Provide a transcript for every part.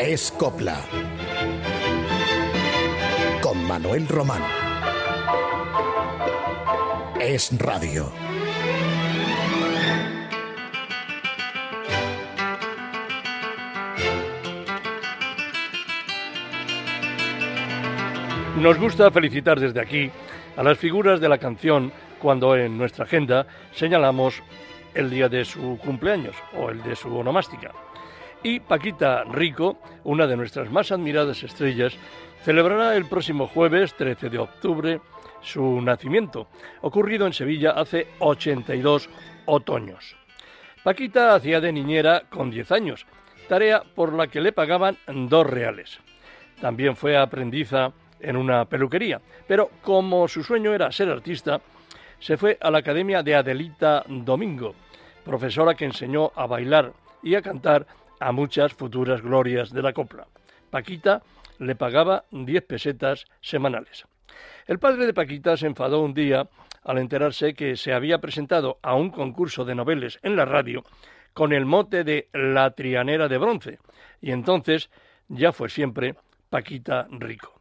Es Copla. Con Manuel Román. Es Radio. Nos gusta felicitar desde aquí a las figuras de la canción cuando en nuestra agenda señalamos el día de su cumpleaños o el de su onomástica. Y Paquita Rico, una de nuestras más admiradas estrellas, celebrará el próximo jueves 13 de octubre su nacimiento, ocurrido en Sevilla hace 82 otoños. Paquita hacía de niñera con 10 años, tarea por la que le pagaban dos reales. También fue aprendiza en una peluquería, pero como su sueño era ser artista, se fue a la Academia de Adelita Domingo, profesora que enseñó a bailar y a cantar a muchas futuras glorias de la copla. Paquita le pagaba 10 pesetas semanales. El padre de Paquita se enfadó un día al enterarse que se había presentado a un concurso de noveles en la radio con el mote de La Trianera de Bronce, y entonces ya fue siempre Paquita Rico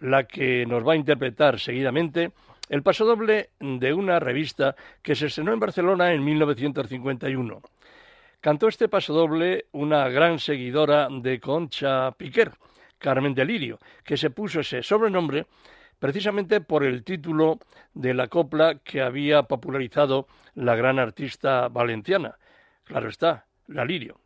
la que nos va a interpretar seguidamente el pasodoble de una revista que se estrenó en Barcelona en 1951. Cantó este pasodoble una gran seguidora de Concha Piquer, Carmen Delirio, que se puso ese sobrenombre precisamente por el título de la copla que había popularizado la gran artista valenciana. Claro está, la Lirio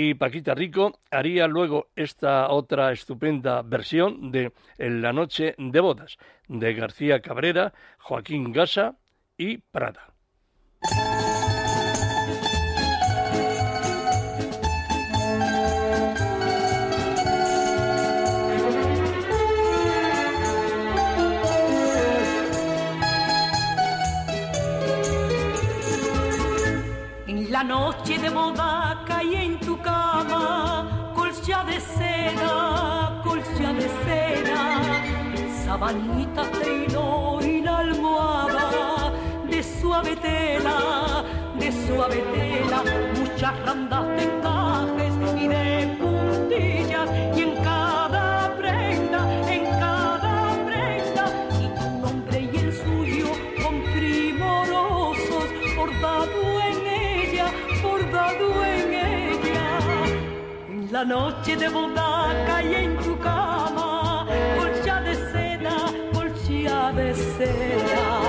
y Paquita Rico haría luego esta otra estupenda versión de En la noche de bodas de García Cabrera, Joaquín Gasa y Prada. En la noche de boda sabanita de hilo y la almohada de suave tela, de suave tela, muchas randas de encajes y de puntillas y en cada prenda, en cada prenda, y tu nombre y el suyo con primorosos bordado en ella, bordado en ella. En la noche de boda caí en de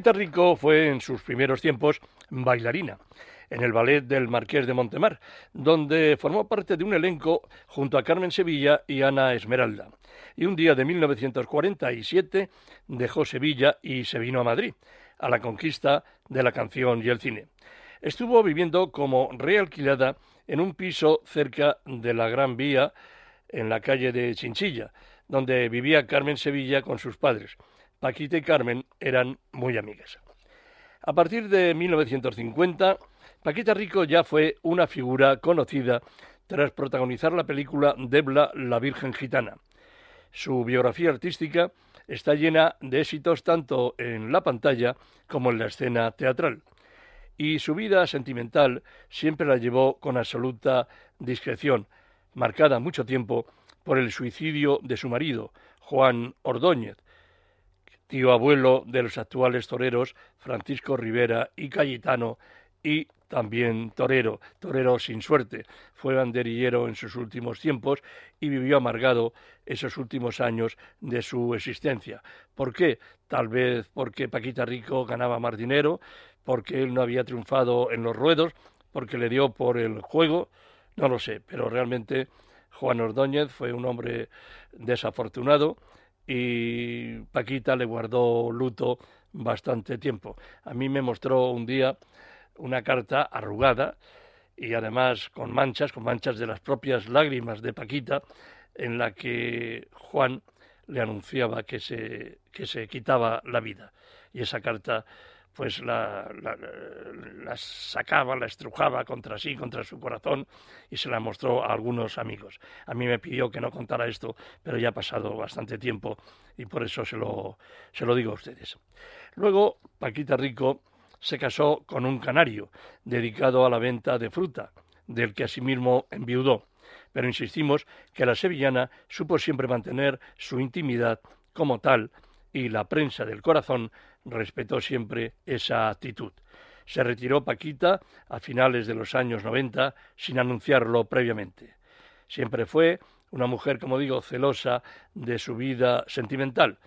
Paquita Rico fue en sus primeros tiempos bailarina en el ballet del Marqués de Montemar, donde formó parte de un elenco junto a Carmen Sevilla y Ana Esmeralda. Y un día de 1947 dejó Sevilla y se vino a Madrid, a la conquista de la canción y el cine. Estuvo viviendo como realquilada en un piso cerca de la Gran Vía, en la calle de Chinchilla, donde vivía Carmen Sevilla con sus padres. Paquita y Carmen eran muy amigas. A partir de 1950, Paquita Rico ya fue una figura conocida tras protagonizar la película Debla, la Virgen Gitana. Su biografía artística está llena de éxitos tanto en la pantalla como en la escena teatral. Y su vida sentimental siempre la llevó con absoluta discreción, marcada mucho tiempo por el suicidio de su marido, Juan Ordóñez, tío abuelo de los actuales toreros Francisco Rivera y Cayetano y también torero, torero sin suerte. Fue banderillero en sus últimos tiempos y vivió amargado esos últimos años de su existencia. ¿Por qué? Tal vez porque Paquita Rico ganaba más dinero, porque él no había triunfado en los ruedos, porque le dio por el juego, no lo sé, pero realmente Juan Ordóñez fue un hombre desafortunado y Paquita le guardó luto bastante tiempo. A mí me mostró un día una carta arrugada y además con manchas, con manchas de las propias lágrimas de Paquita, en la que Juan le anunciaba que se, que se quitaba la vida. Y esa carta pues la, sacaba, la estrujaba contra sí, contra su corazón, y se la mostró a algunos amigos. A mí me pidió que no contara esto, pero ya ha pasado bastante tiempo y por eso se lo, se lo digo a ustedes. Luego, Paquita Rico se casó con un canario dedicado a la venta de fruta, del que asimismo enviudó. Pero insistimos que la sevillana supo siempre mantener su intimidad como tal y la prensa del corazón respetó siempre esa actitud. Se retiró Paquita a finales de los años noventa sin anunciarlo previamente. Siempre fue una mujer, como digo, celosa de su vida sentimental,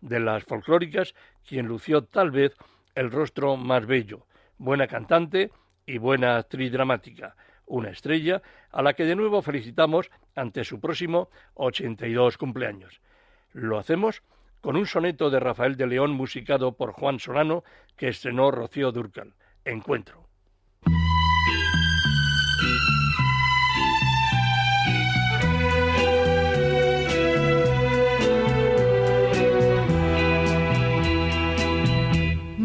de las folclóricas, quien lució tal vez el rostro más bello, buena cantante y buena actriz dramática, una estrella a la que de nuevo felicitamos ante su próximo 82 cumpleaños. Lo hacemos con un soneto de Rafael de León musicado por Juan Solano que estrenó Rocío Durcal. Encuentro.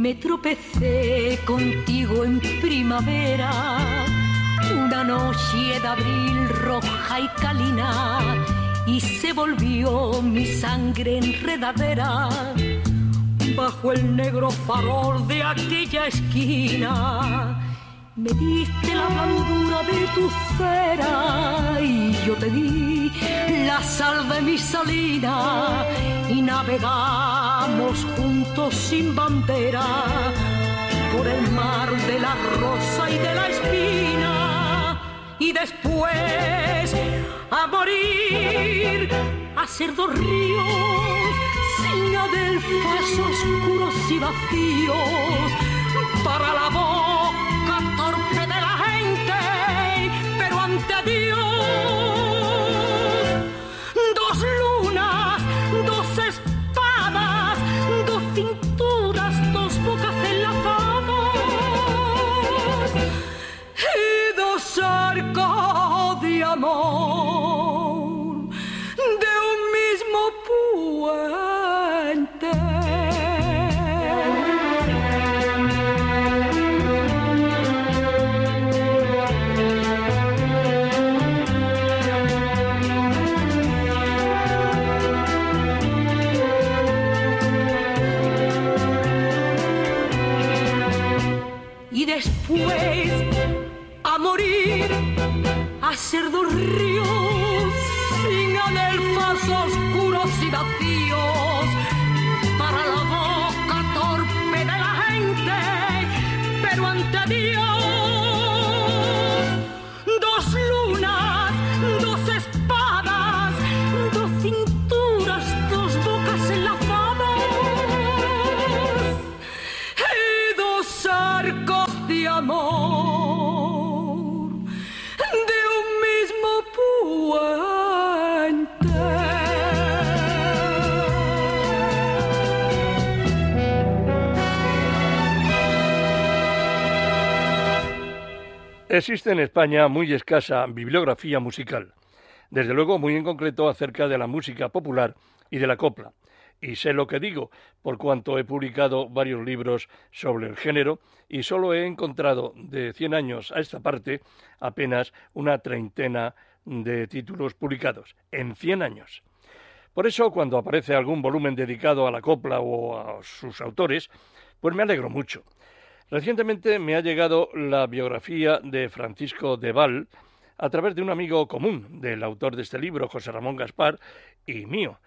Me tropecé contigo en primavera, una noche de abril roja y calina, y se volvió mi sangre enredadera bajo el negro farol de aquella esquina. Me diste la blandura de tu cera y yo te di la sal de mi salina y navegamos juntos sin bandera por el mar de la rosa y de la espina y después a morir a ser dos ríos sin adelfas oscuros y vacíos para la boca torpe de la gente pero ante ser Existe en España muy escasa bibliografía musical, desde luego muy en concreto acerca de la música popular y de la copla. Y sé lo que digo, por cuanto he publicado varios libros sobre el género y solo he encontrado de 100 años a esta parte apenas una treintena de títulos publicados, en 100 años. Por eso, cuando aparece algún volumen dedicado a la copla o a sus autores, pues me alegro mucho Recientemente me ha llegado la biografía de Francisco de Val, a través de un amigo común del autor de este libro, José Ramón Gaspar, y mío,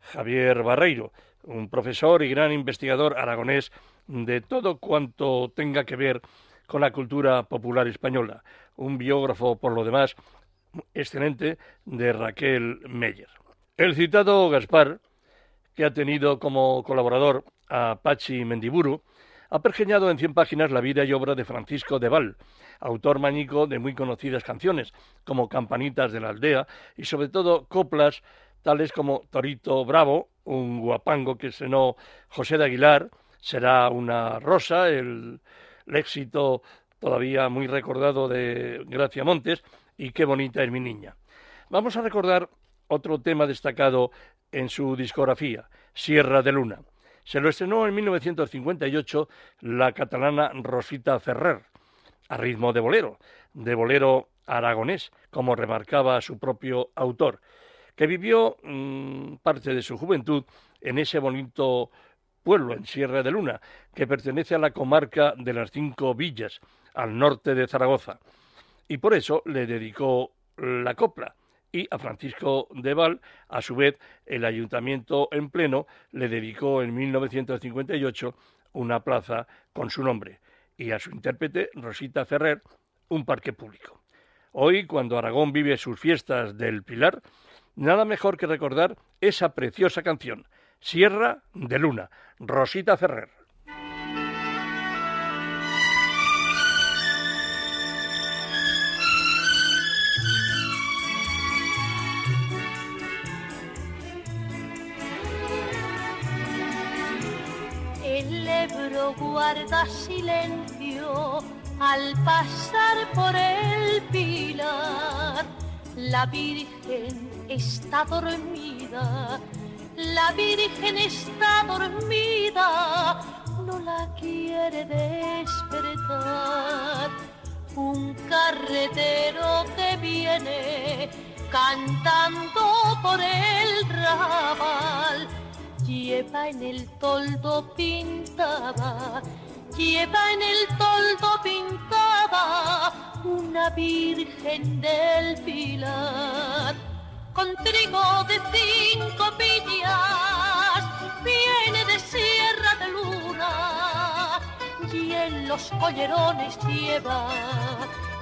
Javier Barreiro, un profesor y gran investigador aragonés de todo cuanto tenga que ver con la cultura popular española, un biógrafo por lo demás excelente de Raquel Meyer. El citado Gaspar, que ha tenido como colaborador a Pachi Mendiburu, ha pergeñado en cien páginas la vida y obra de Francisco de Val, autor mañico de muy conocidas canciones, como Campanitas de la Aldea, y sobre todo coplas tales como Torito Bravo, un guapango que estrenó José de Aguilar, será una rosa, el, éxito todavía muy recordado de Gracia Montes, y Qué bonita es mi niña. Vamos a recordar otro tema destacado en su discografía, Sierra de Luna. Se lo estrenó en 1958 la catalana Rosita Ferrer, a ritmo de bolero, de bolero aragonés, como remarcaba su propio autor, que vivió mm, parte de su juventud en ese bonito pueblo, en Sierra de Luna, que pertenece a la comarca de las Cinco Villas, al norte de Zaragoza. Y por eso le dedicó la copla, y a Francisco de Val, a su vez, el ayuntamiento en pleno le dedicó en 1958 una plaza con su nombre y a su intérprete, Rosita Ferrer, un parque público. Hoy, cuando Aragón vive sus fiestas del Pilar, nada mejor que recordar esa preciosa canción, Sierra de Luna, Rosita Ferrer. Guarda silencio al pasar por el pilar. La Virgen está dormida, la Virgen está dormida, no la quiere despertar. Un carretero que viene cantando por el rabal lleva en el toldo pintada, lleva en el toldo pintada una virgen del pilar. Con trigo de cinco piñas, viene de Sierra de Luna, y en los collerones lleva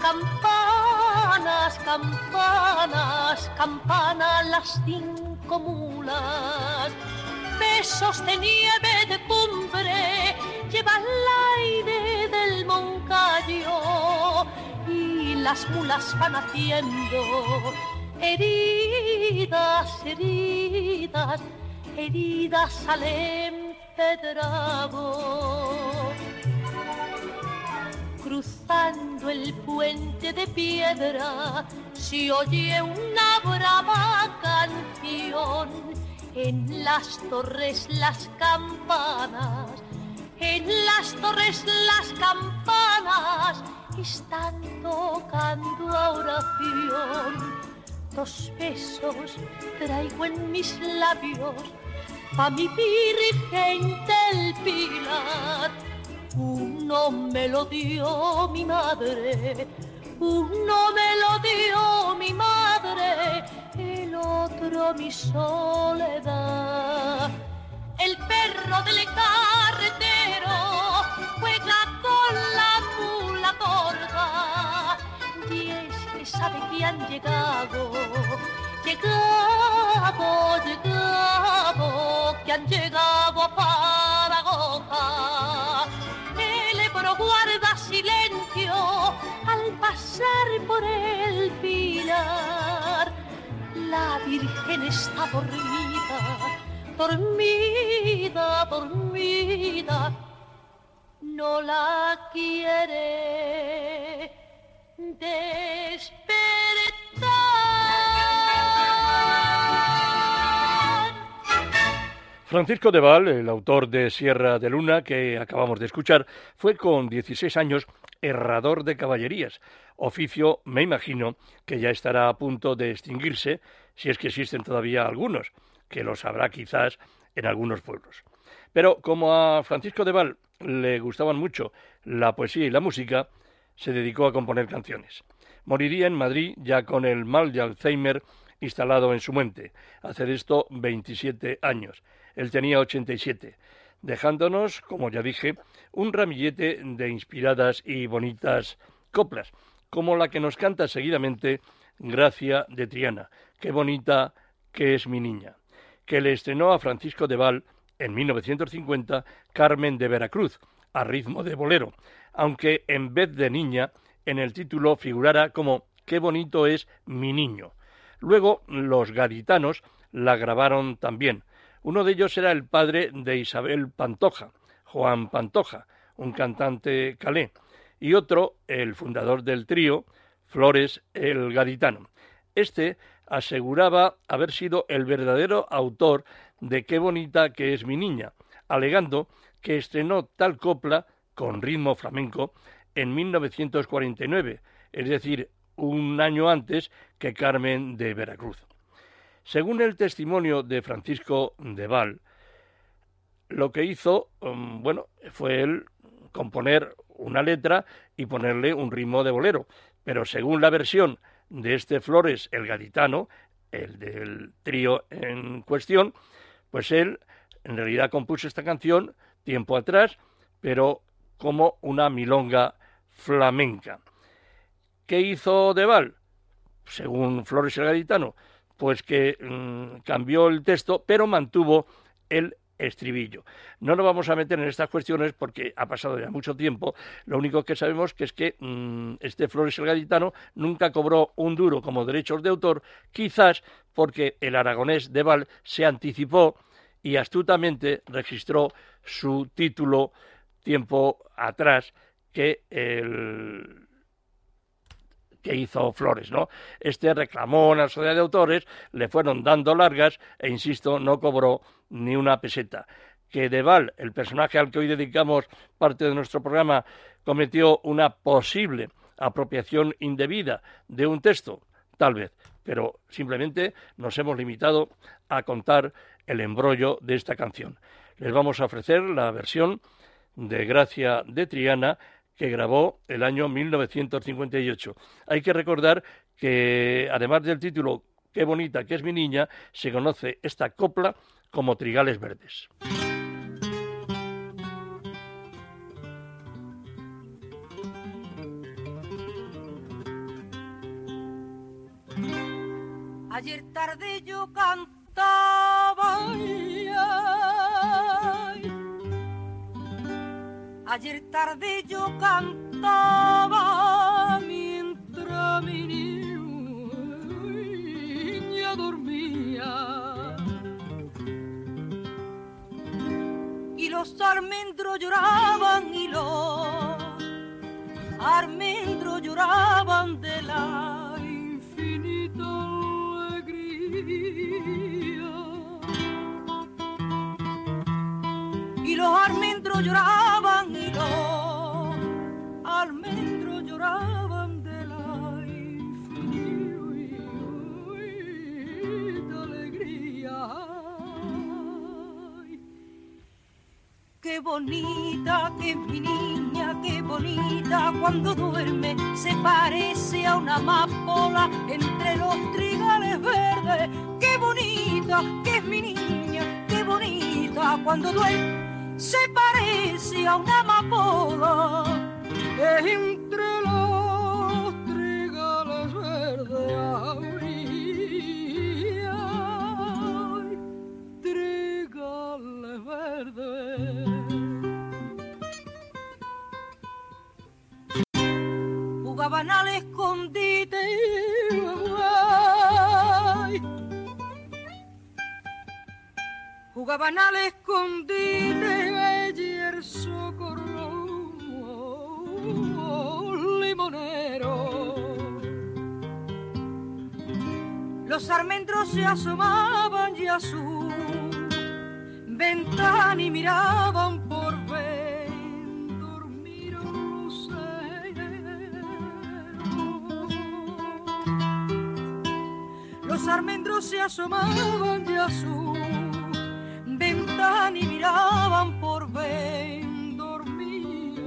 campanas, campanas, campanas las cinco mulas besos de nieve de cumbre llevan el aire del Moncayo y las mulas van haciendo heridas, heridas, heridas al empedrado. Cruzando el puente de piedra se oye una brava canción en las torres las campanas, en las torres las campanas. Están tocando oración. Dos besos traigo en mis labios. A mi virgen del pilar. Uno me lo dio mi madre, uno me lo dio mi madre otro mi soledad. El perro del carretero juega con la mula gorda y es que sabe que han llegado, llegado, llegado, que han llegado a Paragoja. El Ebro guarda silencio al pasar por el pilar la Virgen está dormida, dormida, dormida, no la quiere despertar. Francisco de Val, el autor de Sierra de Luna que acabamos de escuchar, fue con 16 años herrador de caballerías, oficio, me imagino, que ya estará a punto de extinguirse si es que existen todavía algunos, que los habrá quizás en algunos pueblos. Pero como a Francisco de Val le gustaban mucho la poesía y la música, se dedicó a componer canciones. Moriría en Madrid ya con el mal de Alzheimer instalado en su mente. Hace de esto 27 años. Él tenía 87, dejándonos, como ya dije, un ramillete de inspiradas y bonitas coplas, como la que nos canta seguidamente Gracia de Triana. Qué bonita que es mi niña, que le estrenó a Francisco de Val en 1950 Carmen de Veracruz, a ritmo de bolero, aunque en vez de niña, en el título figurara como Qué bonito es mi niño. Luego los gaditanos la grabaron también. Uno de ellos era el padre de Isabel Pantoja, Juan Pantoja, un cantante calé, y otro, el fundador del trío, Flores el Gaditano. Este aseguraba haber sido el verdadero autor de Qué bonita que es mi niña, alegando que estrenó tal copla con ritmo flamenco en 1949, es decir, un año antes que Carmen de Veracruz. Según el testimonio de Francisco de Val, lo que hizo, um, bueno, fue él componer una letra y ponerle un ritmo de bolero, pero según la versión de este Flores el gaditano, el del trío en cuestión, pues él en realidad compuso esta canción tiempo atrás, pero como una milonga flamenca. ¿Qué hizo Deval? Según Flores el Gaditano, pues que mm, cambió el texto, pero mantuvo el estribillo. No nos vamos a meter en estas cuestiones porque ha pasado ya mucho tiempo. Lo único que sabemos que es que mm, este Flores el Gaditano nunca cobró un duro como derechos de autor, quizás porque el aragonés de Val se anticipó y astutamente registró su título tiempo atrás que el que hizo Flores, ¿no? Este reclamó a la sociedad de autores, le fueron dando largas e insisto, no cobró ni una peseta. Que Deval, el personaje al que hoy dedicamos parte de nuestro programa, cometió una posible apropiación indebida de un texto, tal vez, pero simplemente nos hemos limitado a contar el embrollo de esta canción. Les vamos a ofrecer la versión de Gracia de Triana que grabó el año 1958. Hay que recordar que, además del título Qué bonita que es mi niña, se conoce esta copla como Trigales Verdes. Ayer tarde yo cantaba mientras mi niña dormía. Y los almendros lloraban y los almendros lloraban de la infinita alegría. Y los almendros lloraban qué bonita que mi niña, qué bonita cuando duerme, se parece a una amapola entre los trigales verdes. Qué bonita que es mi niña, qué bonita cuando duerme se parece a una amapola entre los Jugaban al escondite. jugaban al escondite el socorro limonero. Los almendros se asomaban y a su ventana y miraban Los almendros se asomaban y a su ventana y miraban por ven dormía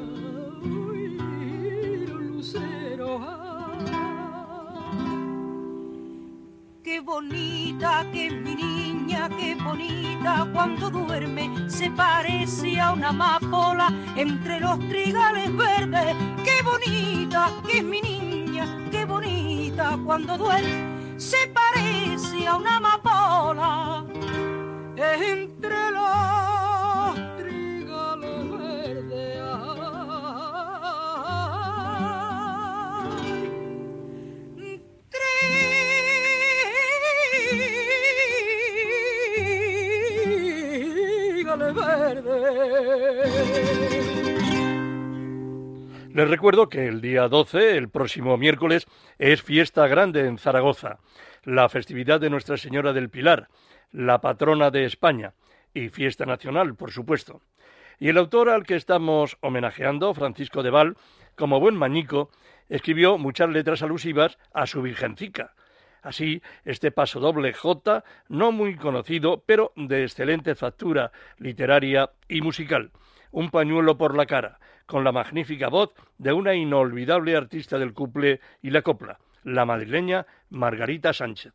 los luceros bonita que es mi niña, qué bonita cuando duerme, se parece a una amapola entre los trigales verdes. Qué bonita que es mi niña, qué bonita cuando duerme, se parece a una amapola entre los trigales verdes. Trígales verdes. Les recuerdo que el día 12, el próximo miércoles, es fiesta grande en Zaragoza, la festividad de Nuestra Señora del Pilar, la patrona de España, y fiesta nacional, por supuesto. Y el autor al que estamos homenajeando, Francisco de Val, como buen mañico, escribió muchas letras alusivas a su virgencica. Así, este paso doble J, no muy conocido, pero de excelente factura literaria y musical. Un pañuelo por la cara, con la magnífica voz de una inolvidable artista del couple y la copla, la madrileña Margarita Sánchez.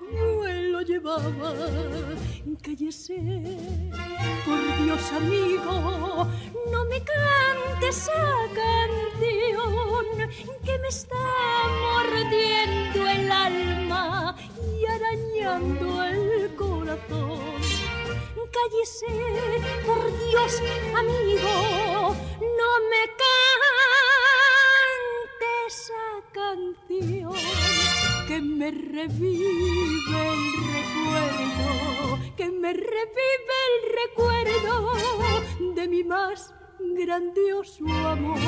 Pañuelo llevaba. Cállese, por Dios amigo, no me cante esa canción que me está mordiendo el alma y arañando el corazón cállese, por Dios, amigo, no me cante esa canción que me revive el recuerdo, que me revive el recuerdo de mi más grandioso amor.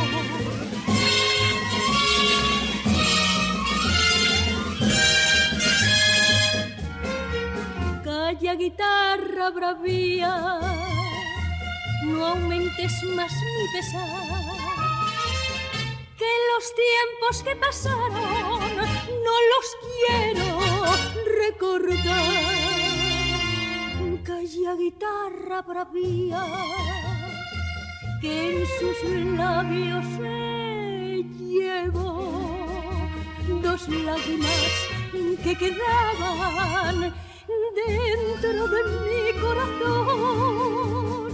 Calla guitarra bravía, no aumentes más mi pesar. Que los tiempos que pasaron no los quiero recordar. Calla guitarra bravía, que en sus labios se llevó dos lágrimas que quedaban dentro de mi corazón.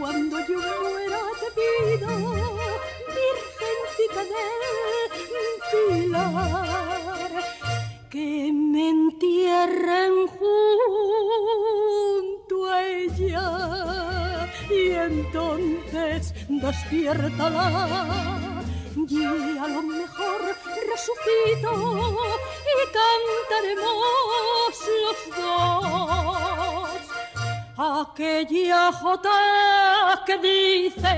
Cuando yo muera te pido, Virgencita del Pilar, que me entierren junto a ella y entonces despiértala y a lo mejor resucito y cantaremos los dos. Aquella jota que dice,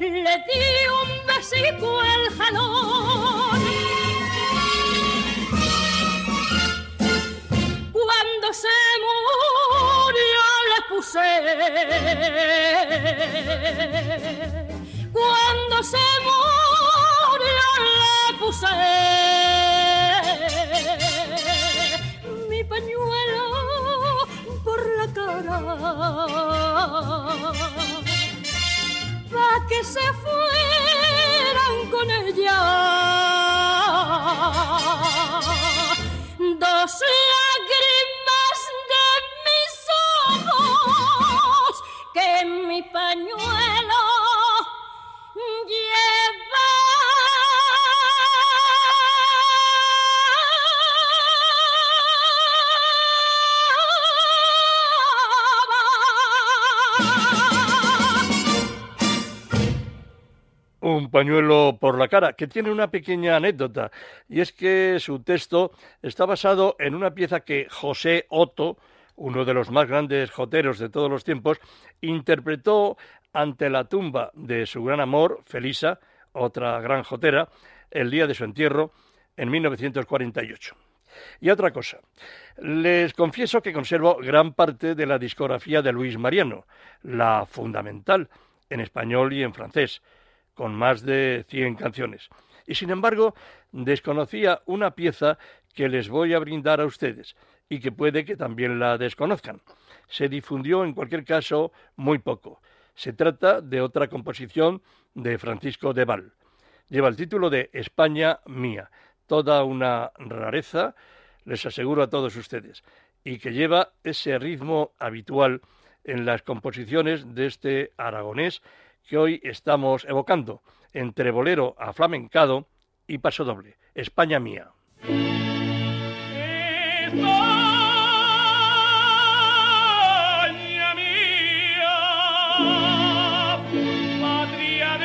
le di un besico el jalón. Cuando se murió le puse. Cuando se murió le puse. Mi pañuelo por la cara se fueran con ella Un pañuelo por la cara, que tiene una pequeña anécdota, y es que su texto está basado en una pieza que José Otto, uno de los más grandes joteros de todos los tiempos, interpretó ante la tumba de su gran amor, Felisa, otra gran jotera, el día de su entierro en 1948. Y otra cosa, les confieso que conservo gran parte de la discografía de Luis Mariano, la fundamental, en español y en francés, con más de 100 canciones. Y sin embargo, desconocía una pieza que les voy a brindar a ustedes y que puede que también la desconozcan. Se difundió en cualquier caso muy poco. Se trata de otra composición de Francisco de Val. Lleva el título de España mía, toda una rareza, les aseguro a todos ustedes, y que lleva ese ritmo habitual en las composiciones de este aragonés que hoy estamos evocando, entre bolero a flamencado y paso doble, España mía. patria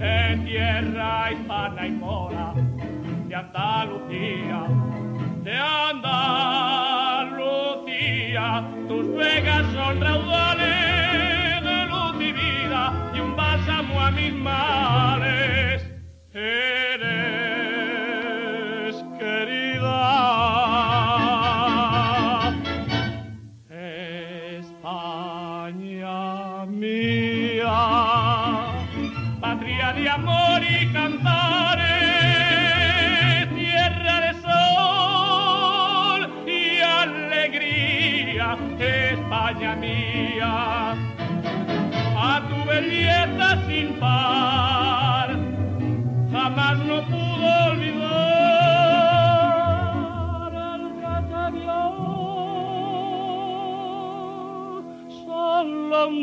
en tierra hispana y mora de Andalucía, de Andalucía, tus vegas son raudales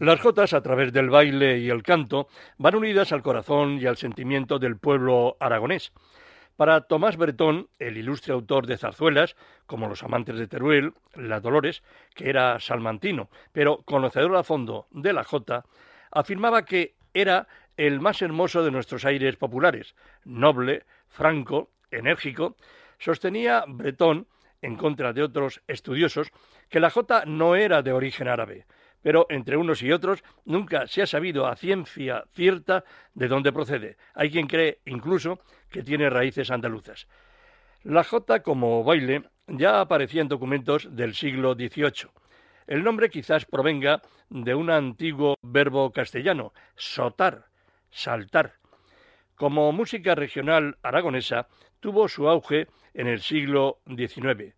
Las jotas, a través del baile y el canto, van unidas al corazón y al sentimiento del pueblo aragonés. Para Tomás Bretón, el ilustre autor de zarzuelas, como Los amantes de Teruel, La Dolores, que era salmantino, pero conocedor a fondo de la jota, afirmaba que era el más hermoso de nuestros aires populares, noble, franco, enérgico. Sostenía Bretón, en contra de otros estudiosos, que la jota no era de origen árabe, pero entre unos y otros nunca se ha sabido a ciencia cierta de dónde procede. Hay quien cree incluso que tiene raíces andaluzas. La jota como baile ya aparecía en documentos del siglo XVIII. El nombre quizás provenga de un antiguo verbo castellano, sotar, saltar. Como música regional aragonesa, tuvo su auge en el siglo XIX.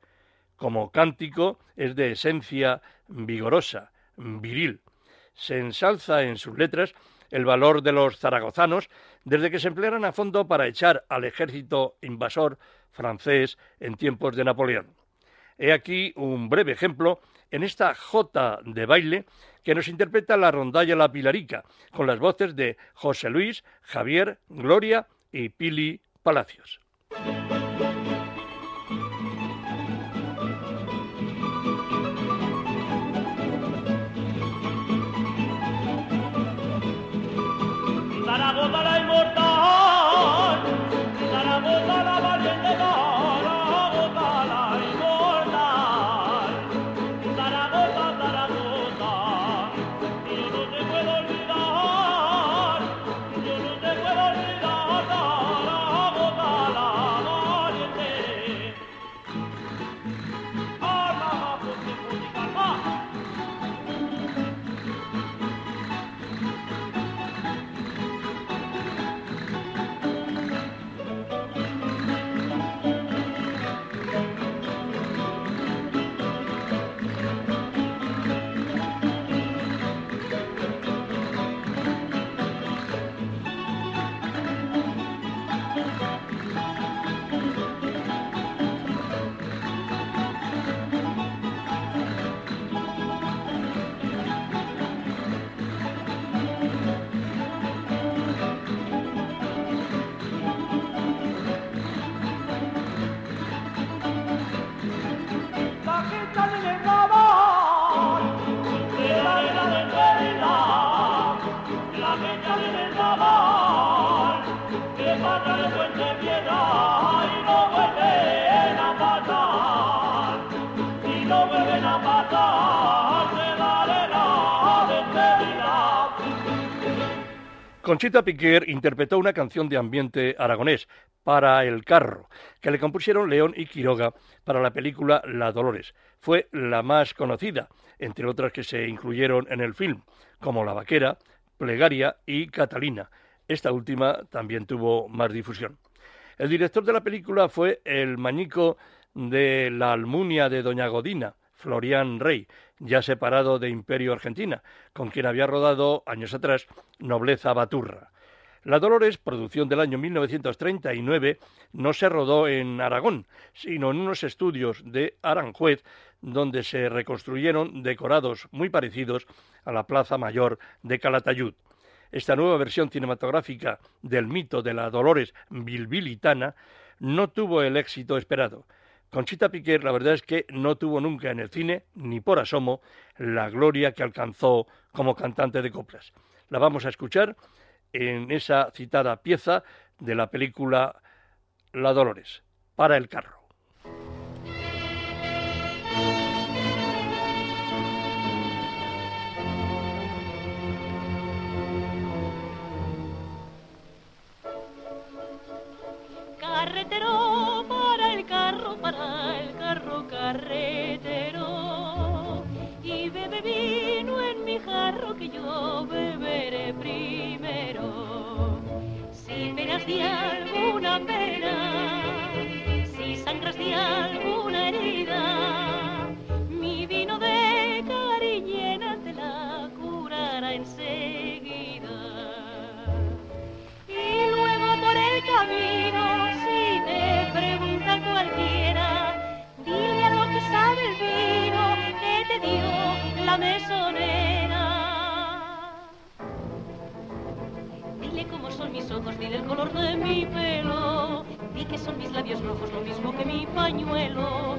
Como cántico es de esencia vigorosa, viril. Se ensalza en sus letras el valor de los zaragozanos desde que se emplearon a fondo para echar al ejército invasor francés en tiempos de Napoleón. He aquí un breve ejemplo en esta jota de baile que nos interpreta la rondalla La Pilarica, con las voces de José Luis, Javier, Gloria y Pili Palacios. Conchita Piquer interpretó una canción de ambiente aragonés, Para el carro, que le compusieron León y Quiroga para la película La Dolores. Fue la más conocida, entre otras que se incluyeron en el film, como La Vaquera, Plegaria y Catalina. Esta última también tuvo más difusión. El director de la película fue el mañico de la Almunia de Doña Godina, Florian Rey, ya separado de Imperio Argentina, con quien había rodado años atrás Nobleza Baturra. La Dolores, producción del año 1939, no se rodó en Aragón, sino en unos estudios de Aranjuez, donde se reconstruyeron decorados muy parecidos a la Plaza Mayor de Calatayud. Esta nueva versión cinematográfica del mito de la Dolores bilbilitana no tuvo el éxito esperado. Conchita Piquer, la verdad es que no tuvo nunca en el cine, ni por asomo, la gloria que alcanzó como cantante de coplas. La vamos a escuchar en esa citada pieza de la película La Dolores, para el carro. Que yo beberé primero. Si penas de alguna pena, si sangras de alguna herida, mi vino de cariñena te la curará enseguida. Y luego por el camino, si te pregunta cualquiera, sabe el vino que te dio la mesonera. Mis ojos, dile el color de mi pelo, di que son mis labios rojos lo mismo que mi pañuelo.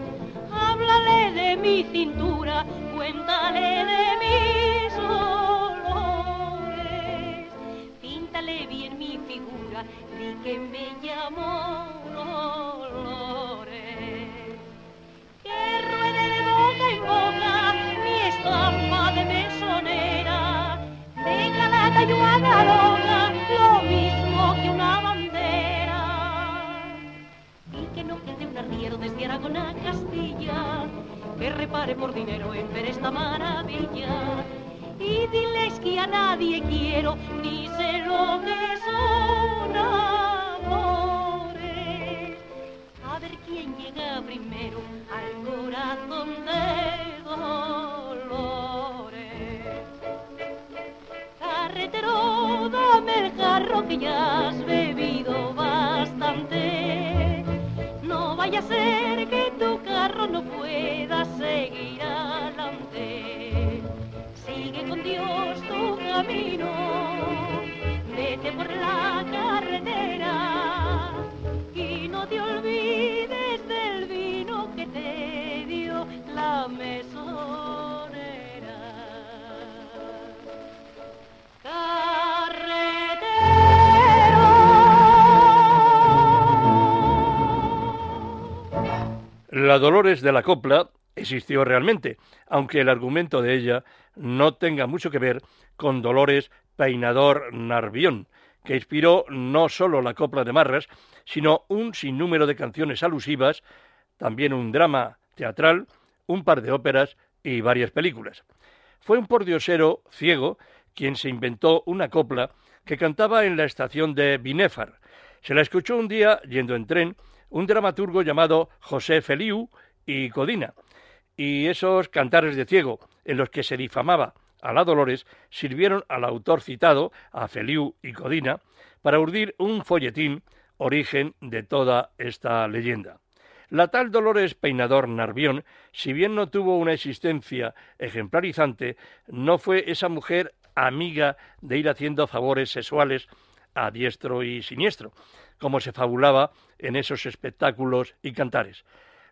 Háblale de mi cintura, cuéntale de mis olores, píntale bien mi figura, di que me llamo yo haga arriero desde Aragón a Castilla, que repare por dinero en ver esta maravilla. Y diles que a nadie quiero, ni sé lo que son amores. A ver quién llega primero al corazón de dame el jarro que ya has bebido. Ser que tu carro no pueda seguir adelante. Sigue con Dios tu camino, vete por la carretera y no te olvides del vino que te dio la mesón. Carretera La Dolores de la copla existió realmente, aunque el argumento de ella no tenga mucho que ver con Dolores Peinador Narvión, que inspiró no solo la copla de Marras, sino un sinnúmero de canciones alusivas, también un drama teatral, un par de óperas y varias películas. Fue un pordiosero ciego quien se inventó una copla que cantaba en la estación de Binéfar. Se la escuchó un día, yendo en tren, un dramaturgo llamado José Feliu y Codina, y esos cantares de ciego en los que se difamaba a la Dolores sirvieron al autor citado, a Feliu y Codina, para urdir un folletín origen de toda esta leyenda. La tal Dolores Peinador Narvión, si bien no tuvo una existencia ejemplarizante, no fue esa mujer amiga de ir haciendo favores sexuales a diestro y siniestro, como se fabulaba en esos espectáculos y cantares.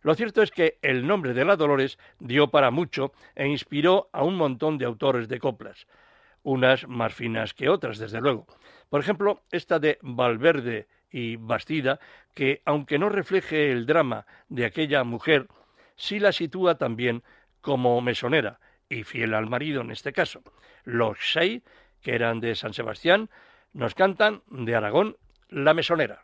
Lo cierto es que el nombre de la Dolores dio para mucho e inspiró a un montón de autores de coplas, unas más finas que otras, desde luego. Por ejemplo, esta de Valverde y Bastida, que, aunque no refleje el drama de aquella mujer, sí la sitúa también como mesonera, y fiel al marido en este caso. Los seis, que eran de San Sebastián, nos cantan de Aragón la mesonera.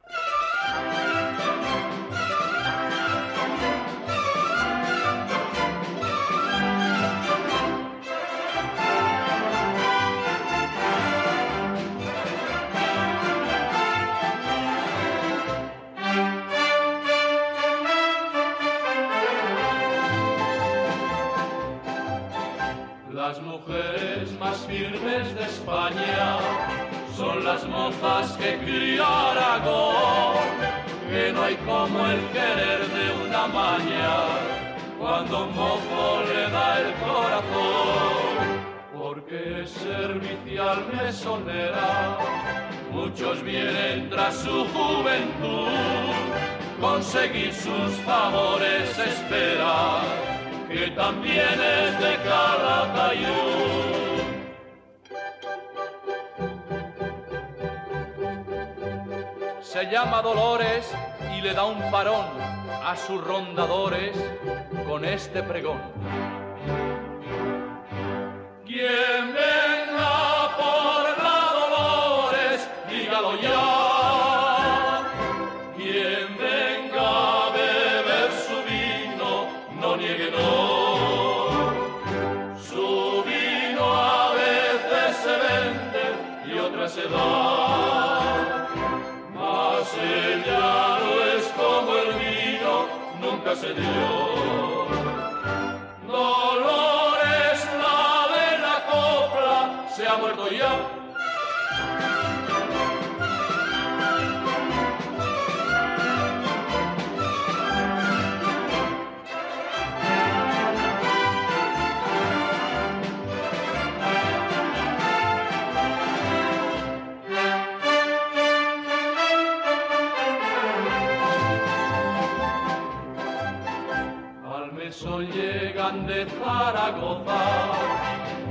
Cría Aragón, que no hay como el querer de una maña cuando un mozo le da el corazón, porque es servicial mesonera, muchos vienen tras su juventud, conseguir sus favores esperar que también es de Calatayud. Se llama Dolores y le da un parón a sus rondadores con este pregón. Nunca se dio. De Zaragoza,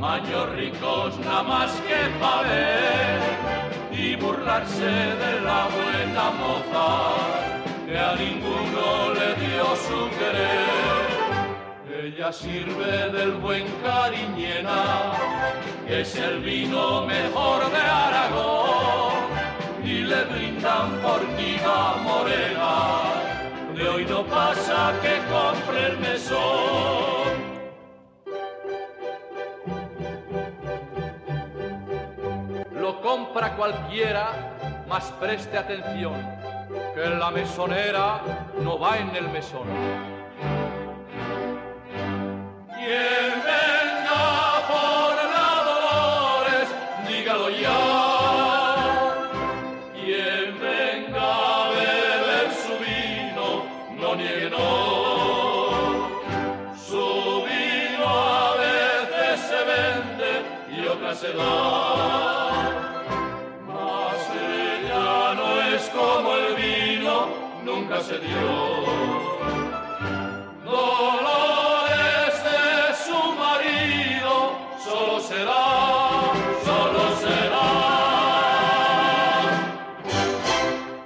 años ricos nada más que pa' ver y burlarse de la buena moza que a ninguno le dio su querer. Ella sirve del buen cariñena, que es el vino mejor de Aragón, y le brindan porquiga morena. De hoy no pasa que compre el mesón. Compra cualquiera, mas preste atención, que la mesonera no va en el mesón.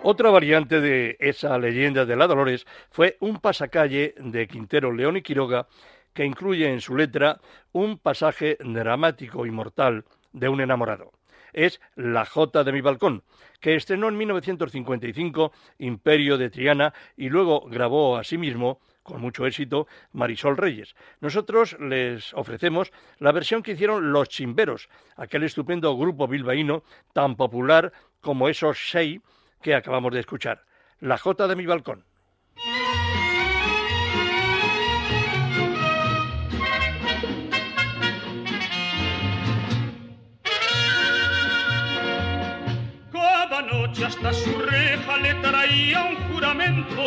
Otra variante de esa leyenda de la Dolores fue un pasacalle de Quintero León y Quiroga que incluye en su letra un pasaje dramático y mortal de un enamorado. Es La Jota de mi balcón, que estrenó en 1955 Imperio de Triana y luego grabó a sí mismo con mucho éxito Marisol Reyes. Nosotros les ofrecemos la versión que hicieron Los Chimberos, aquel estupendo grupo bilbaíno tan popular como esos seis que acabamos de escuchar. La Jota de mi balcón. Noche hasta su reja le traía un juramento.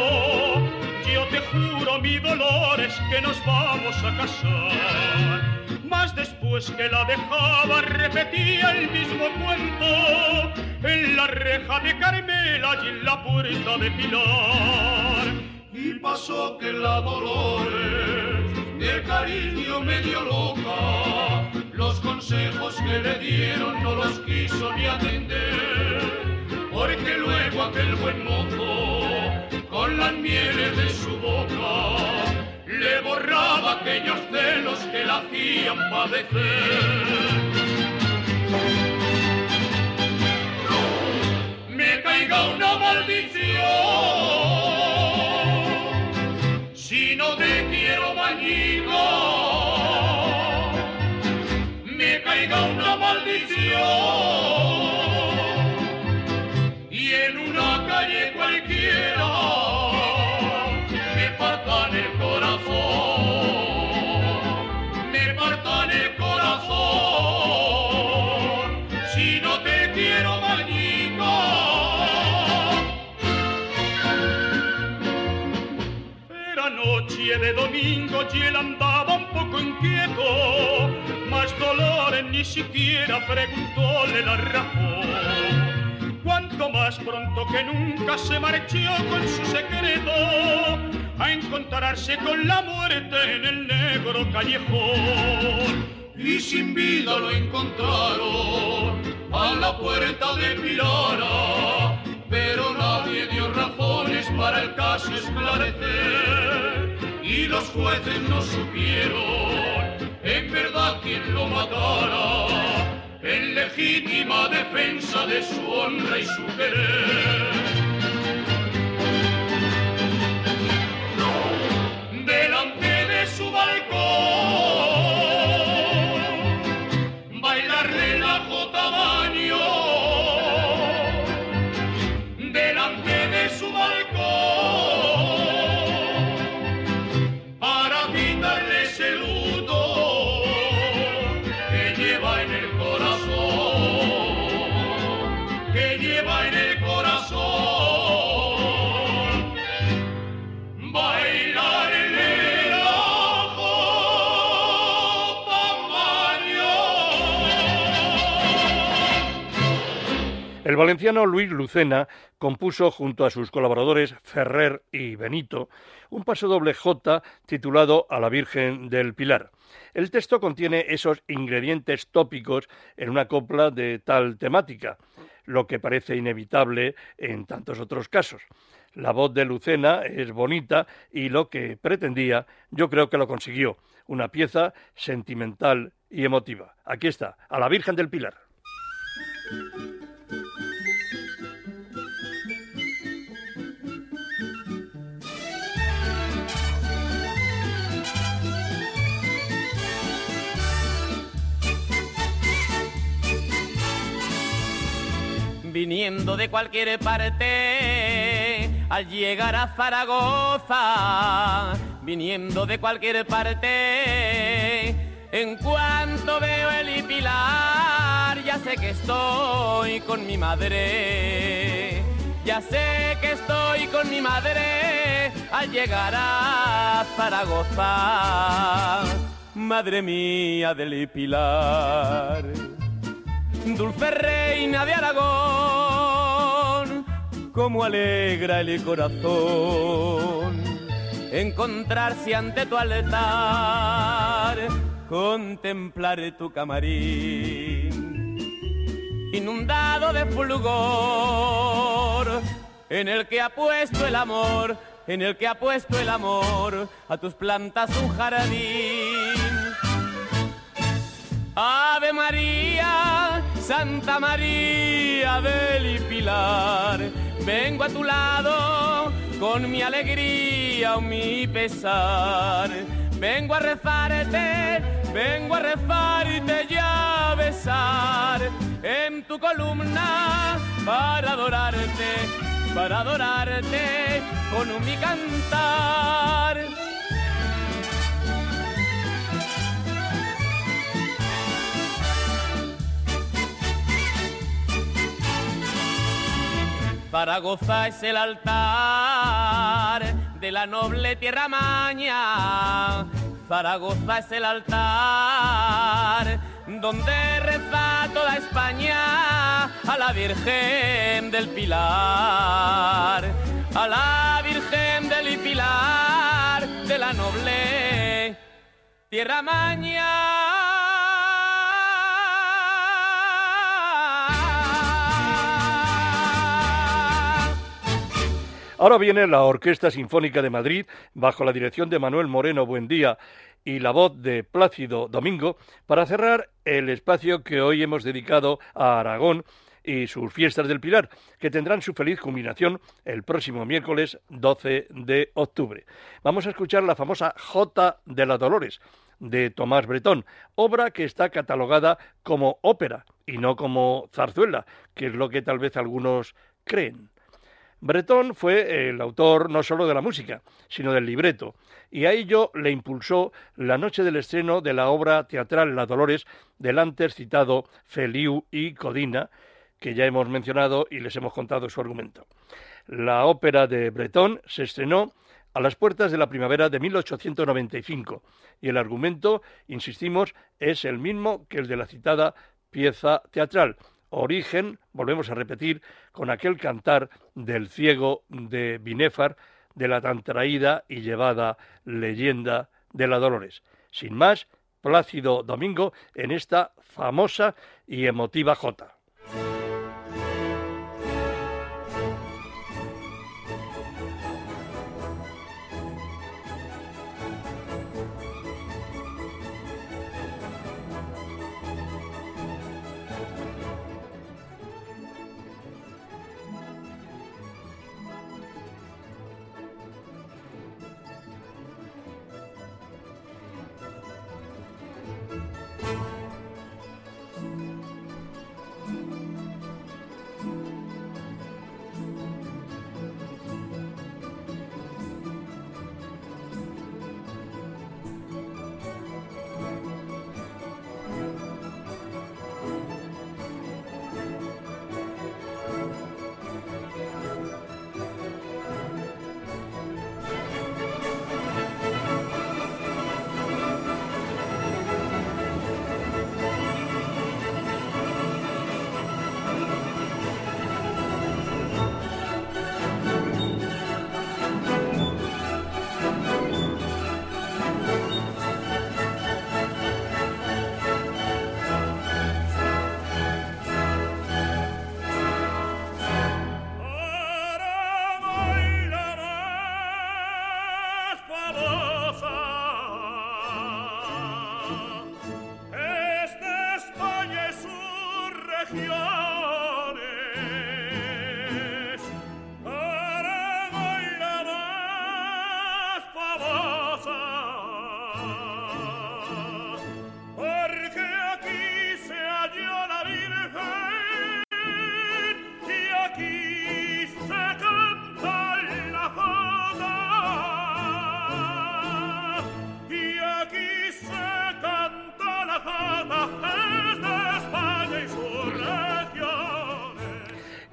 Yo te juro, mi dolores, que nos vamos a casar. Mas después que la dejaba repetía el mismo cuento en la reja de Carmela y en la puerta de Pilar. Y pasó que la Dolores de cariño medio loca, los consejos que le dieron no los quiso ni atender, porque luego aquel buen mozo, con las mieles de su boca, le borraba aquellos celos que la hacían padecer. me caiga una maldición. Si no te quiero bañico, me caiga una maldición. De domingo y él andaba un poco inquieto, mas Dolores ni siquiera preguntóle la razón. Cuanto más pronto que nunca se marchó con su secreto a encontrarse con la muerte en el negro callejón. y sin vida lo encontraron a la puerta de Pilara, pero nadie dio razones para el caso esclarecer y los jueces no supieron en verdad quién lo matara en legítima defensa de su honra y su querer. El valenciano Luis Lucena compuso junto a sus colaboradores Ferrer y Benito un paso doble J titulado A la Virgen del Pilar. El texto contiene esos ingredientes tópicos en una copla de tal temática, lo que parece inevitable en tantos otros casos. La voz de Lucena es bonita y lo que pretendía yo creo que lo consiguió, una pieza sentimental y emotiva. Aquí está, A la Virgen del Pilar. Viniendo de cualquier parte, al llegar a Zaragoza, viniendo de cualquier parte, en cuanto veo el Pilar, ya sé que estoy con mi madre, ya sé que estoy con mi madre, al llegar a Zaragoza, madre mía del Pilar dulce reina de Aragón, como alegra el corazón encontrarse ante tu altar, contemplar tu camarín, inundado de fulgor, en el que ha puesto el amor, en el que ha puesto el amor, a tus plantas un jardín. Ave María, Santa María del Pilar, vengo a tu lado con mi alegría o mi pesar. Vengo a rezarte, vengo a rezarte y a besar en tu columna para adorarte, para adorarte con mi cantar. Zaragoza es el altar de la noble tierra maña. Zaragoza es el altar donde reza toda España a la Virgen del Pilar, a la Virgen del Pilar de la noble tierra maña. Ahora viene la Orquesta Sinfónica de Madrid, bajo la dirección de Manuel Moreno Buendía y la voz de Plácido Domingo, para cerrar el espacio que hoy hemos dedicado a Aragón y sus fiestas del Pilar, que tendrán su feliz culminación el próximo miércoles 12 de octubre. Vamos a escuchar la famosa Jota de la Dolores, de Tomás Bretón, obra que está catalogada como ópera y no como zarzuela, que es lo que tal vez algunos creen. Bretón fue el autor no solo de la música, sino del libreto, y a ello le impulsó la noche del estreno de la obra teatral La Dolores del antes citado Feliu y Codina, que ya hemos mencionado y les hemos contado su argumento. La ópera de Bretón se estrenó a las puertas de la primavera de 1895 y el argumento, insistimos, es el mismo que el de la citada pieza teatral, origen, volvemos a repetir, con aquel cantar del ciego de Binéfar, de la tan traída y llevada leyenda de la Dolores. Sin más, Plácido Domingo en esta famosa y emotiva jota.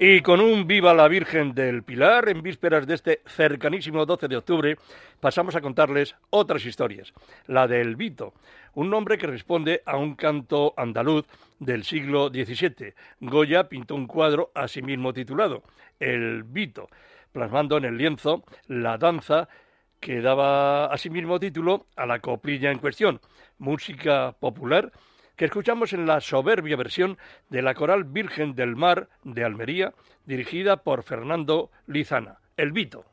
Y con un Viva la Virgen del Pilar, en vísperas de este cercanísimo 12 de octubre, pasamos a contarles otras historias. La del Vito, un nombre que responde a un canto andaluz del siglo XVII. Goya pintó un cuadro a sí mismo titulado El Vito, plasmando en el lienzo la danza que daba a sí mismo título a la coplilla en cuestión, música popular que escuchamos en la soberbia versión de la Coral Virgen del Mar de Almería, dirigida por Fernando Lizana, El Vito.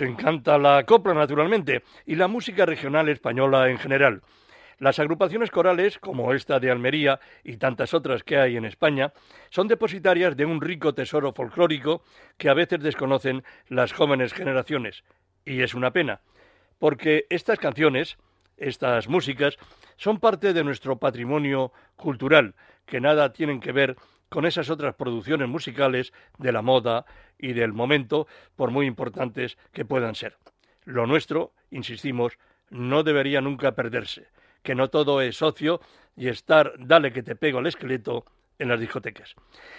Encanta la copla, naturalmente, y la música regional española en general. Las agrupaciones corales, como esta de Almería y tantas otras que hay en España, son depositarias de un rico tesoro folclórico que a veces desconocen las jóvenes generaciones. Y es una pena, porque estas canciones, estas músicas, son parte de nuestro patrimonio cultural, que nada tienen que ver con esas otras producciones musicales de la moda y del momento, por muy importantes que puedan ser. Lo nuestro, insistimos, no debería nunca perderse, que no todo es socio y estar dale que te pego al esqueleto en las discotecas.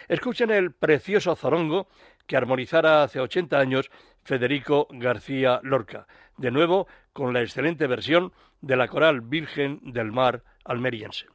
Escuchen el precioso zorongo que armonizara hace 80 años Federico García Lorca, de nuevo con la excelente versión de la coral Virgen del Mar almeriense.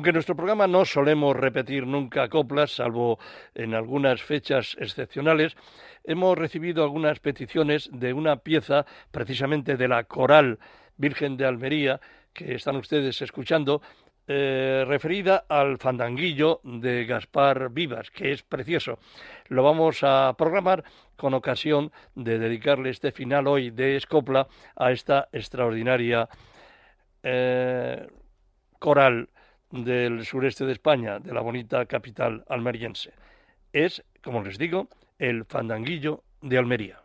Aunque en nuestro programa no solemos repetir nunca coplas, salvo en algunas fechas excepcionales, hemos recibido algunas peticiones de una pieza precisamente de la coral Virgen de Almería que están ustedes escuchando, eh, referida al fandanguillo de Gaspar Vivas, que es precioso. Lo vamos a programar con ocasión de dedicarle este final hoy de Escopla a esta extraordinaria eh, coral del sureste de España, de la bonita capital almeriense. Es, como les digo, el fandanguillo de Almería.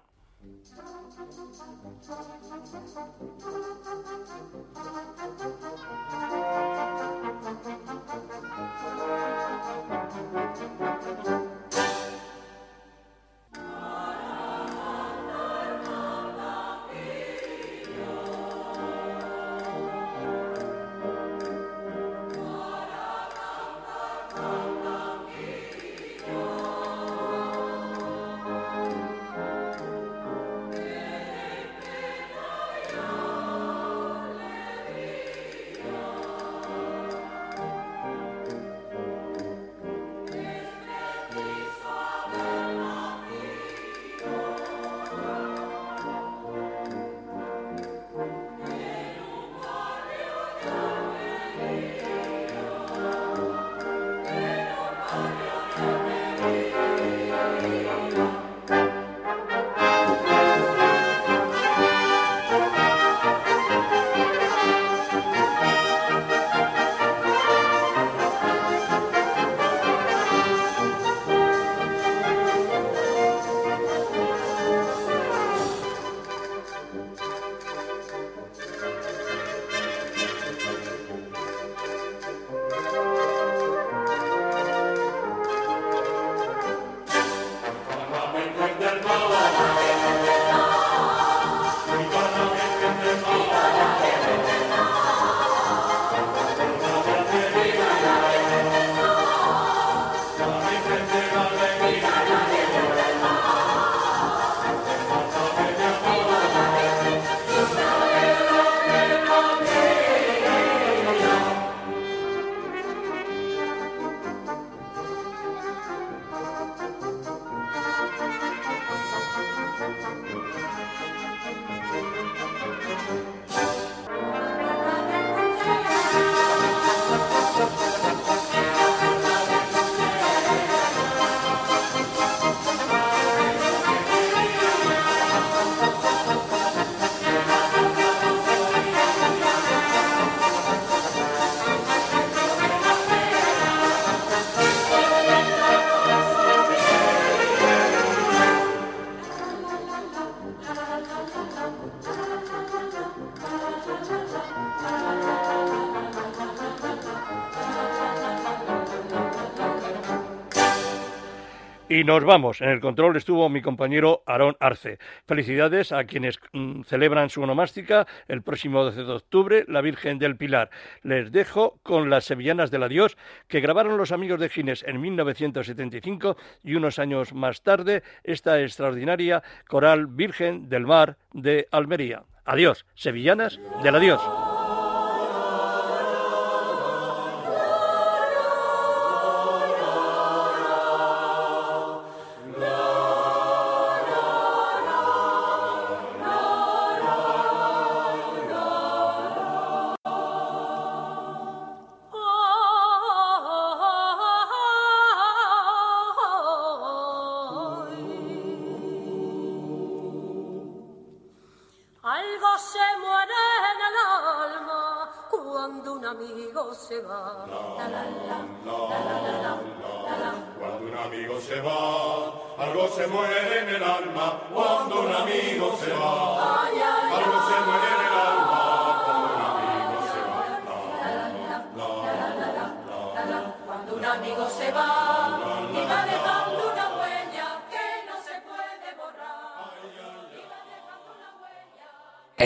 Y nos vamos. En el control estuvo mi compañero Aarón Arce. Felicidades a quienes mm, celebran su onomástica el próximo 12 de octubre, la Virgen del Pilar. Les dejo con las Sevillanas del Adiós que grabaron los amigos de Gines en 1975 y unos años más tarde esta extraordinaria coral Virgen del Mar de Almería. Adiós, Sevillanas del Adiós.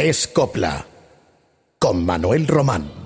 Es Copla con Manuel Román.